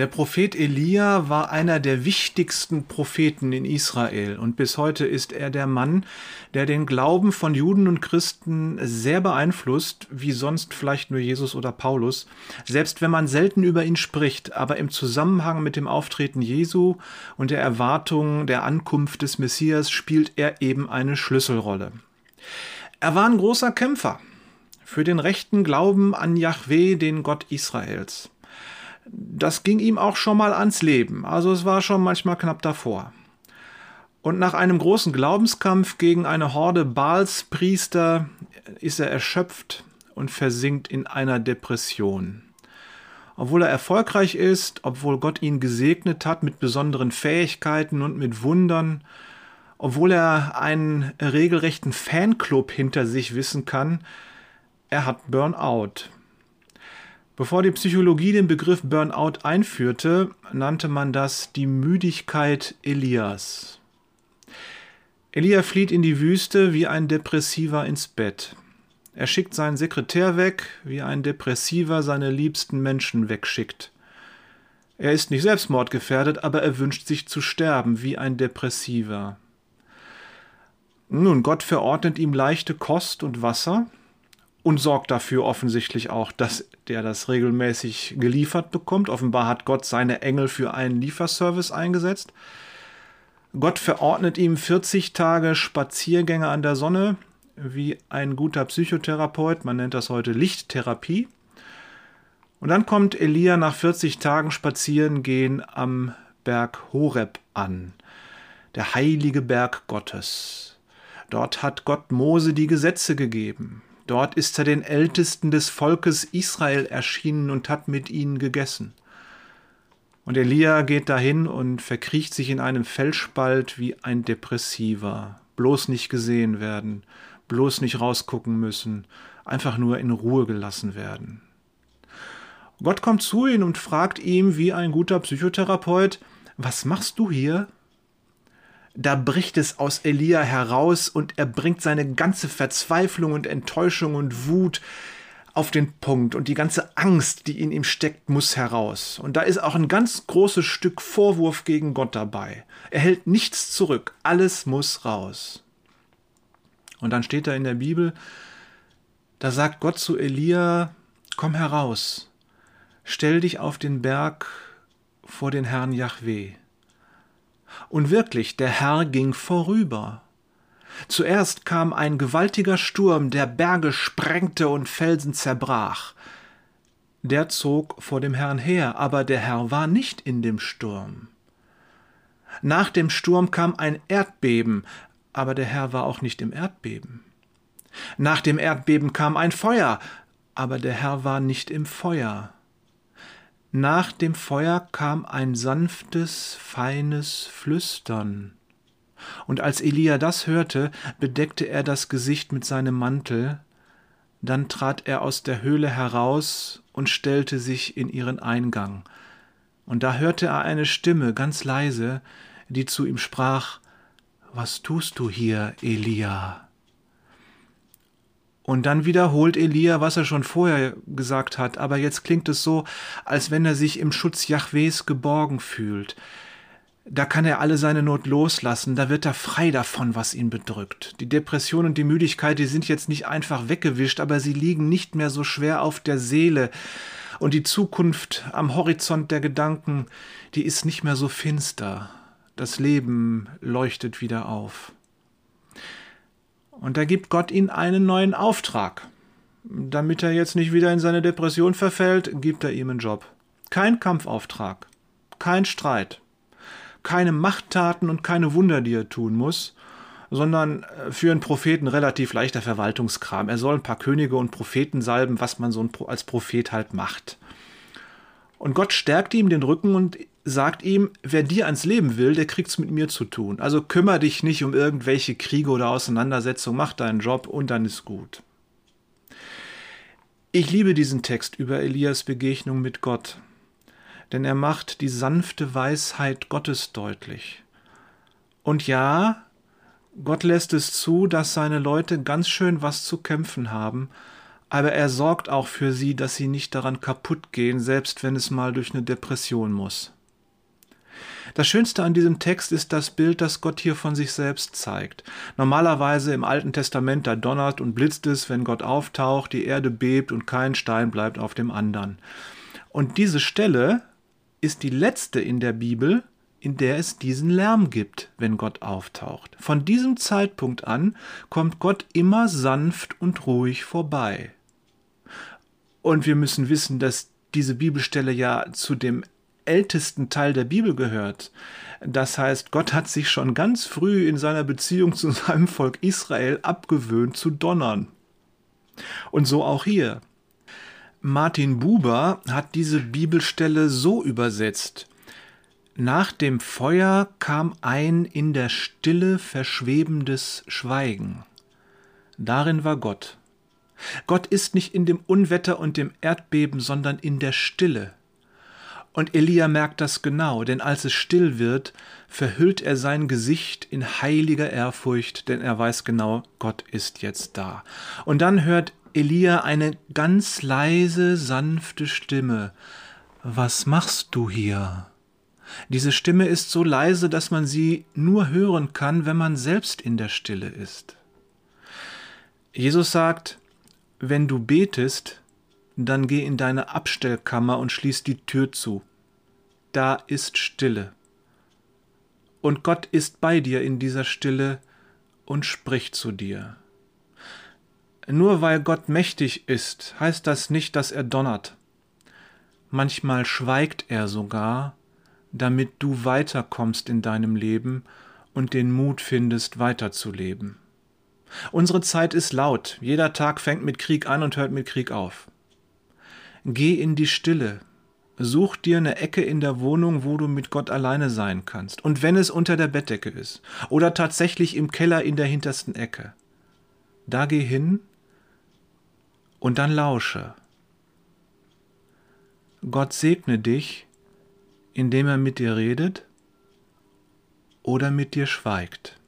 Der Prophet Elia war einer der wichtigsten Propheten in Israel. Und bis heute ist er der Mann, der den Glauben von Juden und Christen sehr beeinflusst, wie sonst vielleicht nur Jesus oder Paulus, selbst wenn man selten über ihn spricht, aber im Zusammenhang mit dem Auftreten Jesu und der Erwartung der Ankunft des Messias spielt er eben eine Schlüsselrolle. Er war ein großer Kämpfer für den rechten Glauben an Yahweh, den Gott Israels das ging ihm auch schon mal ans Leben. Also es war schon manchmal knapp davor. Und nach einem großen Glaubenskampf gegen eine Horde Baalspriester ist er erschöpft und versinkt in einer Depression. Obwohl er erfolgreich ist, obwohl Gott ihn gesegnet hat mit besonderen Fähigkeiten und mit Wundern, obwohl er einen regelrechten Fanclub hinter sich wissen kann, er hat Burnout. Bevor die Psychologie den Begriff Burnout einführte, nannte man das die Müdigkeit Elias. Elia flieht in die Wüste wie ein Depressiver ins Bett. Er schickt seinen Sekretär weg, wie ein Depressiver seine liebsten Menschen wegschickt. Er ist nicht selbstmordgefährdet, aber er wünscht sich zu sterben, wie ein Depressiver. Nun, Gott verordnet ihm leichte Kost und Wasser, und sorgt dafür offensichtlich auch, dass der das regelmäßig geliefert bekommt. Offenbar hat Gott seine Engel für einen Lieferservice eingesetzt. Gott verordnet ihm 40 Tage Spaziergänge an der Sonne, wie ein guter Psychotherapeut, man nennt das heute Lichttherapie. Und dann kommt Elia nach 40 Tagen Spazierengehen am Berg Horeb an, der heilige Berg Gottes. Dort hat Gott Mose die Gesetze gegeben. Dort ist er den Ältesten des Volkes Israel erschienen und hat mit ihnen gegessen. Und Elia geht dahin und verkriecht sich in einem Felsspalt wie ein Depressiver. Bloß nicht gesehen werden, bloß nicht rausgucken müssen, einfach nur in Ruhe gelassen werden. Gott kommt zu ihm und fragt ihm wie ein guter Psychotherapeut, was machst du hier? Da bricht es aus Elia heraus und er bringt seine ganze Verzweiflung und Enttäuschung und Wut auf den Punkt und die ganze Angst, die in ihm steckt, muss heraus. Und da ist auch ein ganz großes Stück Vorwurf gegen Gott dabei. Er hält nichts zurück, alles muss raus. Und dann steht da in der Bibel, da sagt Gott zu Elia, komm heraus, stell dich auf den Berg vor den Herrn Yahweh. Und wirklich, der Herr ging vorüber. Zuerst kam ein gewaltiger Sturm, der Berge sprengte und Felsen zerbrach. Der zog vor dem Herrn her, aber der Herr war nicht in dem Sturm. Nach dem Sturm kam ein Erdbeben, aber der Herr war auch nicht im Erdbeben. Nach dem Erdbeben kam ein Feuer, aber der Herr war nicht im Feuer. Nach dem Feuer kam ein sanftes, feines Flüstern. Und als Elia das hörte, bedeckte er das Gesicht mit seinem Mantel, dann trat er aus der Höhle heraus und stellte sich in ihren Eingang. Und da hörte er eine Stimme ganz leise, die zu ihm sprach Was tust du hier, Elia? Und dann wiederholt Elia, was er schon vorher gesagt hat, aber jetzt klingt es so, als wenn er sich im Schutz Jahwes geborgen fühlt. Da kann er alle seine Not loslassen, da wird er frei davon, was ihn bedrückt. Die Depression und die Müdigkeit, die sind jetzt nicht einfach weggewischt, aber sie liegen nicht mehr so schwer auf der Seele. Und die Zukunft am Horizont der Gedanken, die ist nicht mehr so finster. Das Leben leuchtet wieder auf. Und da gibt Gott ihm einen neuen Auftrag. Damit er jetzt nicht wieder in seine Depression verfällt, gibt er ihm einen Job. Kein Kampfauftrag, kein Streit, keine Machttaten und keine Wunder, die er tun muss, sondern äh, für einen Propheten relativ leichter Verwaltungskram. Er soll ein paar Könige und Propheten salben, was man so als Prophet halt macht. Und Gott stärkt ihm den Rücken und sagt ihm, wer dir ans Leben will, der kriegt's mit mir zu tun. Also kümmere dich nicht um irgendwelche Kriege oder Auseinandersetzungen, mach deinen Job und dann ist gut. Ich liebe diesen Text über Elias Begegnung mit Gott, denn er macht die sanfte Weisheit Gottes deutlich. Und ja, Gott lässt es zu, dass seine Leute ganz schön was zu kämpfen haben, aber er sorgt auch für sie, dass sie nicht daran kaputt gehen, selbst wenn es mal durch eine Depression muss. Das Schönste an diesem Text ist das Bild, das Gott hier von sich selbst zeigt. Normalerweise im Alten Testament, da donnert und blitzt es, wenn Gott auftaucht, die Erde bebt und kein Stein bleibt auf dem anderen. Und diese Stelle ist die letzte in der Bibel, in der es diesen Lärm gibt, wenn Gott auftaucht. Von diesem Zeitpunkt an kommt Gott immer sanft und ruhig vorbei. Und wir müssen wissen, dass diese Bibelstelle ja zu dem ältesten Teil der Bibel gehört. Das heißt, Gott hat sich schon ganz früh in seiner Beziehung zu seinem Volk Israel abgewöhnt zu donnern. Und so auch hier. Martin Buber hat diese Bibelstelle so übersetzt. Nach dem Feuer kam ein in der Stille verschwebendes Schweigen. Darin war Gott. Gott ist nicht in dem Unwetter und dem Erdbeben, sondern in der Stille. Und Elia merkt das genau, denn als es still wird, verhüllt er sein Gesicht in heiliger Ehrfurcht, denn er weiß genau, Gott ist jetzt da. Und dann hört Elia eine ganz leise, sanfte Stimme. Was machst du hier? Diese Stimme ist so leise, dass man sie nur hören kann, wenn man selbst in der Stille ist. Jesus sagt, wenn du betest, dann geh in deine Abstellkammer und schließ die Tür zu. Da ist Stille. Und Gott ist bei dir in dieser Stille und spricht zu dir. Nur weil Gott mächtig ist, heißt das nicht, dass er donnert. Manchmal schweigt er sogar, damit du weiterkommst in deinem Leben und den Mut findest, weiterzuleben. Unsere Zeit ist laut, jeder Tag fängt mit Krieg an und hört mit Krieg auf. Geh in die Stille, such dir eine Ecke in der Wohnung, wo du mit Gott alleine sein kannst, und wenn es unter der Bettdecke ist oder tatsächlich im Keller in der hintersten Ecke, da geh hin und dann lausche. Gott segne dich, indem er mit dir redet oder mit dir schweigt.